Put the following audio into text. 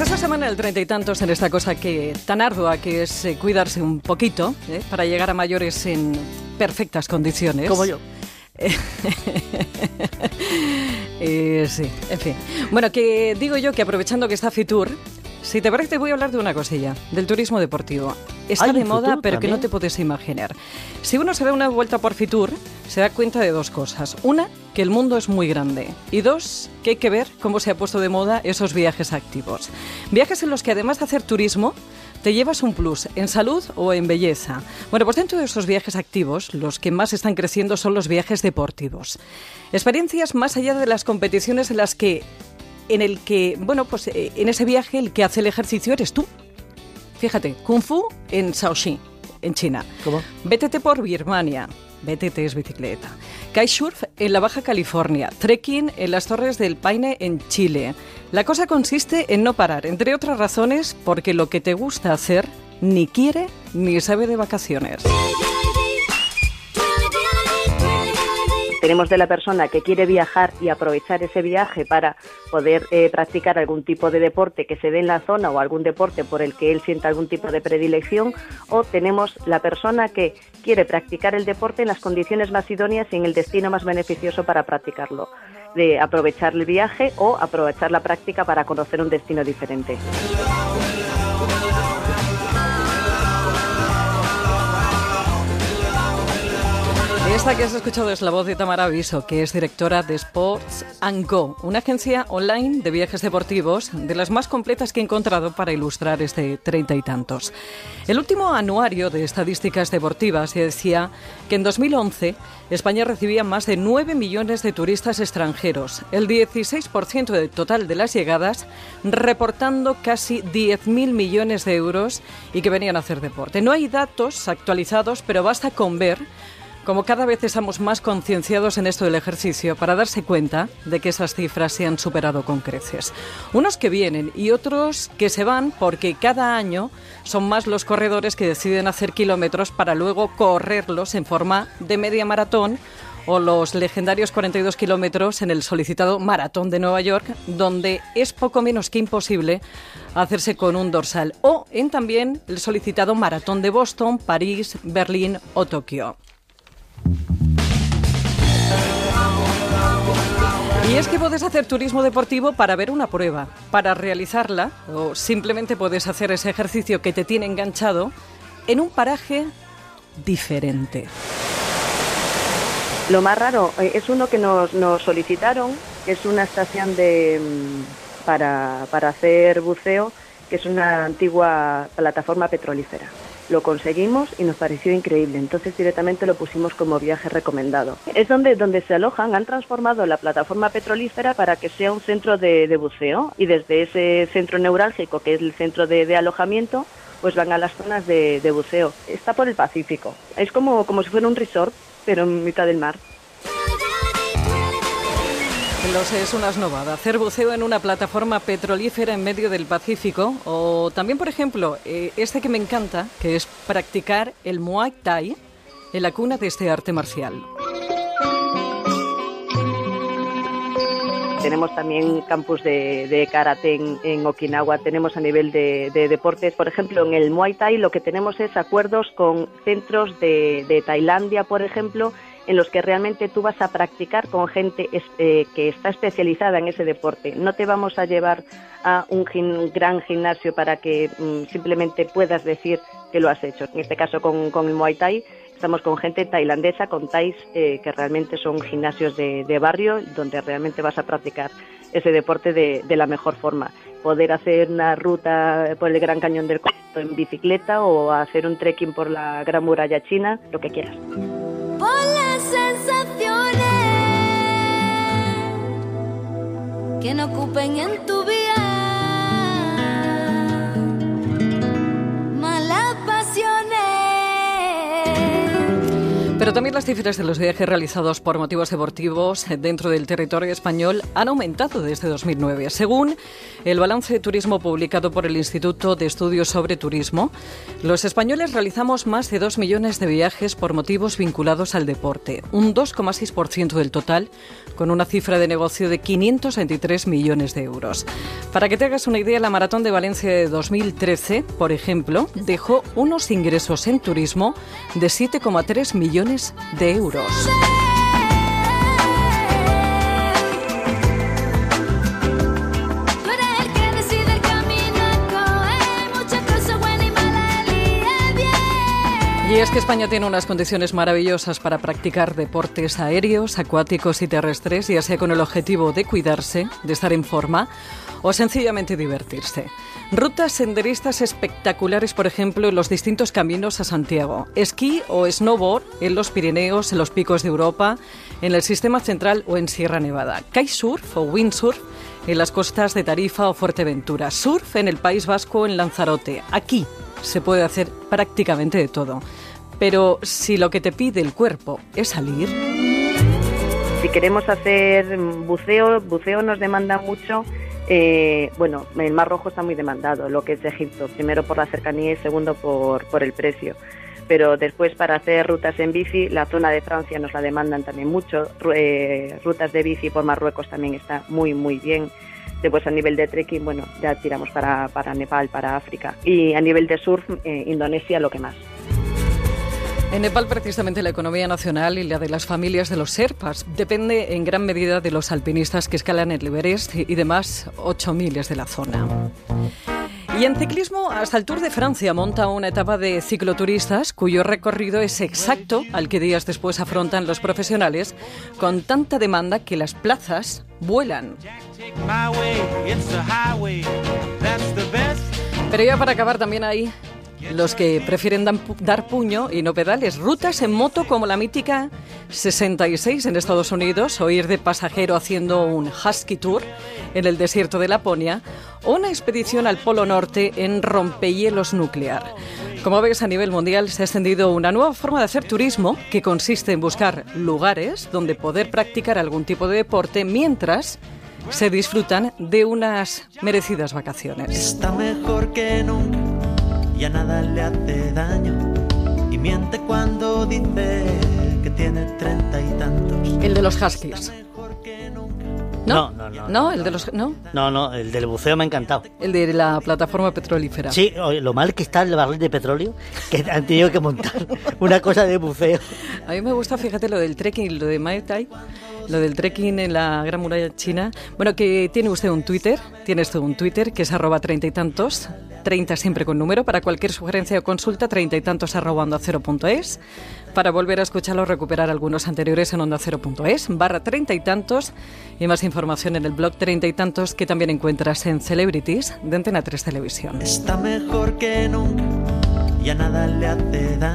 Pues esta semana el treinta y tantos en esta cosa que tan ardua que es eh, cuidarse un poquito ¿eh? para llegar a mayores en perfectas condiciones. Como yo. Eh, sí, en fin. Bueno, que digo yo que aprovechando que está Fitur, si te parece, voy a hablar de una cosilla, del turismo deportivo. Está de moda, pero que no también. te puedes imaginar. Si uno se da una vuelta por Fitur, se da cuenta de dos cosas. Una, que el mundo es muy grande. Y dos, que hay que ver cómo se ha puesto de moda esos viajes activos. Viajes en los que además de hacer turismo, te llevas un plus en salud o en belleza. Bueno, pues dentro de esos viajes activos, los que más están creciendo son los viajes deportivos. Experiencias más allá de las competiciones en las que, en el que, bueno, pues eh, en ese viaje el que hace el ejercicio eres tú. Fíjate, Kung Fu en Shaoxi, en China. ¿Cómo? BTT por Birmania. BTT es bicicleta. Kitesurf en la Baja California. Trekking en las Torres del Paine en Chile. La cosa consiste en no parar, entre otras razones, porque lo que te gusta hacer ni quiere ni sabe de vacaciones. De la persona que quiere viajar y aprovechar ese viaje para poder eh, practicar algún tipo de deporte que se dé en la zona o algún deporte por el que él sienta algún tipo de predilección, o tenemos la persona que quiere practicar el deporte en las condiciones más idóneas y en el destino más beneficioso para practicarlo, de aprovechar el viaje o aprovechar la práctica para conocer un destino diferente. Esta que has escuchado es la voz de Tamara Aviso, que es directora de Sports and Go, una agencia online de viajes deportivos de las más completas que he encontrado para ilustrar este treinta y tantos. El último anuario de estadísticas deportivas decía que en 2011 España recibía más de 9 millones de turistas extranjeros, el 16% del total de las llegadas, reportando casi 10.000 millones de euros y que venían a hacer deporte. No hay datos actualizados, pero basta con ver como cada vez estamos más concienciados en esto del ejercicio para darse cuenta de que esas cifras se han superado con creces. Unos que vienen y otros que se van porque cada año son más los corredores que deciden hacer kilómetros para luego correrlos en forma de media maratón o los legendarios 42 kilómetros en el solicitado Maratón de Nueva York, donde es poco menos que imposible hacerse con un dorsal, o en también el solicitado Maratón de Boston, París, Berlín o Tokio. Y es que puedes hacer turismo deportivo para ver una prueba, para realizarla, o simplemente puedes hacer ese ejercicio que te tiene enganchado en un paraje diferente. Lo más raro eh, es uno que nos, nos solicitaron, que es una estación de, mm, para, para hacer buceo, que es una antigua plataforma petrolífera. Lo conseguimos y nos pareció increíble, entonces directamente lo pusimos como viaje recomendado. Es donde, donde se alojan, han transformado la plataforma petrolífera para que sea un centro de, de buceo y desde ese centro neurálgico, que es el centro de, alojamiento, pues van a las zonas de, de buceo. Está por el Pacífico, es como, como si fuera un resort, pero en mitad del mar. Lo sé, es una esnovada. Hacer buceo en una plataforma petrolífera en medio del Pacífico. O también, por ejemplo, eh, este que me encanta, que es practicar el Muay Thai en la cuna de este arte marcial. Tenemos también campus de, de karate en, en Okinawa, tenemos a nivel de, de deportes. Por ejemplo, en el Muay Thai lo que tenemos es acuerdos con centros de, de Tailandia, por ejemplo, en los que realmente tú vas a practicar con gente es- eh, que está especializada en ese deporte. No te vamos a llevar a un gran gimnasio para que mm, simplemente puedas decir que lo has hecho. En este caso con, el Muay Thai estamos con gente tailandesa, con Thais, eh, que realmente son gimnasios de, barrio donde realmente vas a practicar ese deporte de, la mejor forma. Poder hacer una ruta por el Gran Cañón del Colorado en bicicleta o hacer un trekking por la Gran Muralla China, lo que quieras. Que no ocupen en tu vida Pero también las cifras de los viajes realizados por motivos deportivos dentro del territorio español han aumentado desde 2009. Según el balance de turismo publicado por el Instituto de Estudios sobre Turismo, los españoles realizamos más de 2 millones de viajes por motivos vinculados al deporte, un 2,6% del total, con una cifra de negocio de 523 millones de euros. Para que te hagas una idea, la Maratón de Valencia de 2013, por ejemplo, dejó unos ingresos en turismo de 7,3 millones de euros. Y es que España tiene unas condiciones maravillosas para practicar deportes aéreos, acuáticos y terrestres, ya sea con el objetivo de cuidarse, de estar en forma o sencillamente divertirse. Rutas senderistas espectaculares, por ejemplo, en los distintos caminos a Santiago. Esquí o snowboard en los Pirineos, en los picos de Europa, en el sistema central o en Sierra Nevada. Kitesurf o windsurf en las costas de Tarifa o Fuerteventura. Surf en el País Vasco, en Lanzarote. Aquí se puede hacer prácticamente de todo. Pero si lo que te pide el cuerpo es salir... Si queremos hacer buceo, buceo nos demanda mucho eh, bueno, el Mar Rojo está muy demandado, lo que es Egipto, primero por la cercanía y segundo por, por el precio. Pero después para hacer rutas en bici, la zona de Francia nos la demandan también mucho, eh, rutas de bici por Marruecos también está muy, muy bien. Después a nivel de trekking, bueno, ya tiramos para, para Nepal, para África. Y a nivel de surf, eh, Indonesia lo que más. En Nepal, precisamente, la economía nacional y la de las familias de los Serpas depende en gran medida de los alpinistas que escalan el Everest y demás 8 miles de la zona. Y en ciclismo, hasta el Tour de Francia monta una etapa de cicloturistas cuyo recorrido es exacto al que días después afrontan los profesionales, con tanta demanda que las plazas vuelan. Pero ya para acabar también hay los que prefieren dar puño y no pedales. Rutas en moto como la mítica 66 en Estados Unidos o ir de pasajero haciendo un husky tour en el desierto de Laponia o una expedición al Polo Norte en rompehielos nuclear. Como ves, a nivel mundial se ha extendido una nueva forma de hacer turismo que consiste en buscar lugares donde poder practicar algún tipo de deporte mientras se disfrutan de unas merecidas vacaciones. Está mejor que nunca ya nada le hace daño y miente cuando dice que tiene treinta y tantos. El de los Huskies. ¿No? No, no, no. el de los no. No, no, el del buceo me ha encantado. El de la plataforma petrolífera. Sí, lo mal que está el barril de petróleo, que han tenido que montar una cosa de buceo. A mí me gusta, fíjate, lo del trekking y lo de Mai Tai, lo del trekking en la Gran Muralla China. Bueno, que tiene usted un Twitter, tiene usted un Twitter que es arroba treinta y tantos, 30 siempre con número. Para cualquier sugerencia o consulta, treinta y tantos arroba onda cero punto es. Para volver a escucharlo, recuperar algunos anteriores en onda cero punto es, barra treinta y tantos. Y más información en el blog treinta y tantos que también encuentras en Celebrities de Antena 3 Televisión. Está mejor que nunca, ya nada le hace daño